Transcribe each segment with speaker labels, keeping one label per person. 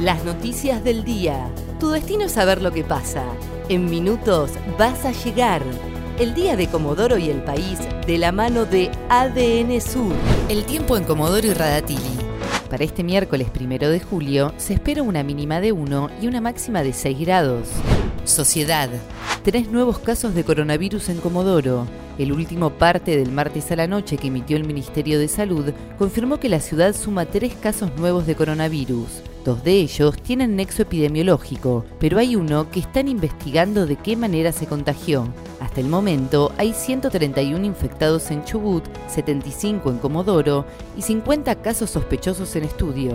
Speaker 1: Las noticias del día. Tu destino es saber lo que pasa. En minutos vas a llegar. El día de Comodoro y el país de la mano de ADN Sur. El tiempo en Comodoro y Radatili. Para este miércoles primero de julio se espera una mínima de 1 y una máxima de 6 grados. Sociedad. Tres nuevos casos de coronavirus en Comodoro. El último parte del martes a la noche que emitió el Ministerio de Salud confirmó que la ciudad suma tres casos nuevos de coronavirus. Dos de ellos tienen nexo epidemiológico, pero hay uno que están investigando de qué manera se contagió. Hasta el momento hay 131 infectados en Chubut, 75 en Comodoro y 50 casos sospechosos en estudio.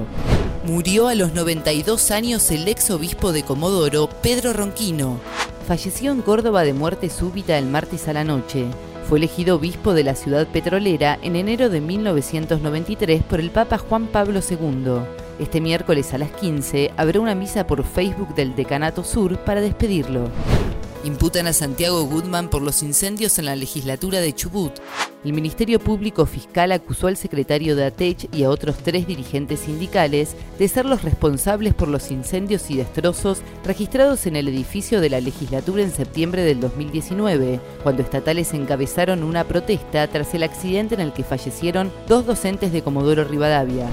Speaker 1: Murió a los 92 años el ex obispo de Comodoro, Pedro Ronquino. Falleció en Córdoba de muerte súbita el martes a la noche. Fue elegido obispo de la ciudad petrolera en enero de 1993 por el Papa Juan Pablo II. Este miércoles a las 15 habrá una misa por Facebook del Decanato Sur para despedirlo. Imputan a Santiago Goodman por los incendios en la legislatura de Chubut. El Ministerio Público Fiscal acusó al secretario de ATECH y a otros tres dirigentes sindicales de ser los responsables por los incendios y destrozos registrados en el edificio de la legislatura en septiembre del 2019, cuando estatales encabezaron una protesta tras el accidente en el que fallecieron dos docentes de Comodoro Rivadavia.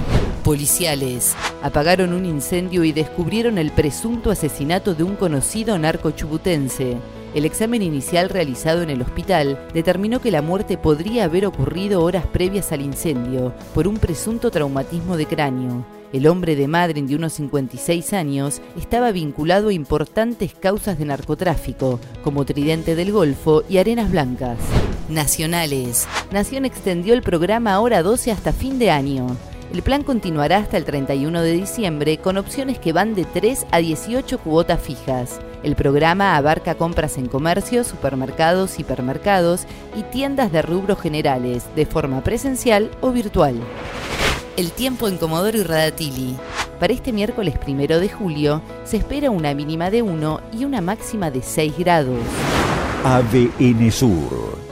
Speaker 1: Policiales apagaron un incendio y descubrieron el presunto asesinato de un conocido narco chubutense. El examen inicial realizado en el hospital determinó que la muerte podría haber ocurrido horas previas al incendio por un presunto traumatismo de cráneo. El hombre de Madrid de unos 56 años estaba vinculado a importantes causas de narcotráfico, como Tridente del Golfo y Arenas Blancas. Nacionales. Nación extendió el programa Hora 12 hasta fin de año. El plan continuará hasta el 31 de diciembre con opciones que van de 3 a 18 cuotas fijas. El programa abarca compras en comercios, supermercados, hipermercados y tiendas de rubros generales, de forma presencial o virtual. El tiempo en Comodoro y Radatili. Para este miércoles primero de julio se espera una mínima de 1 y una máxima de 6 grados.
Speaker 2: ADN Sur,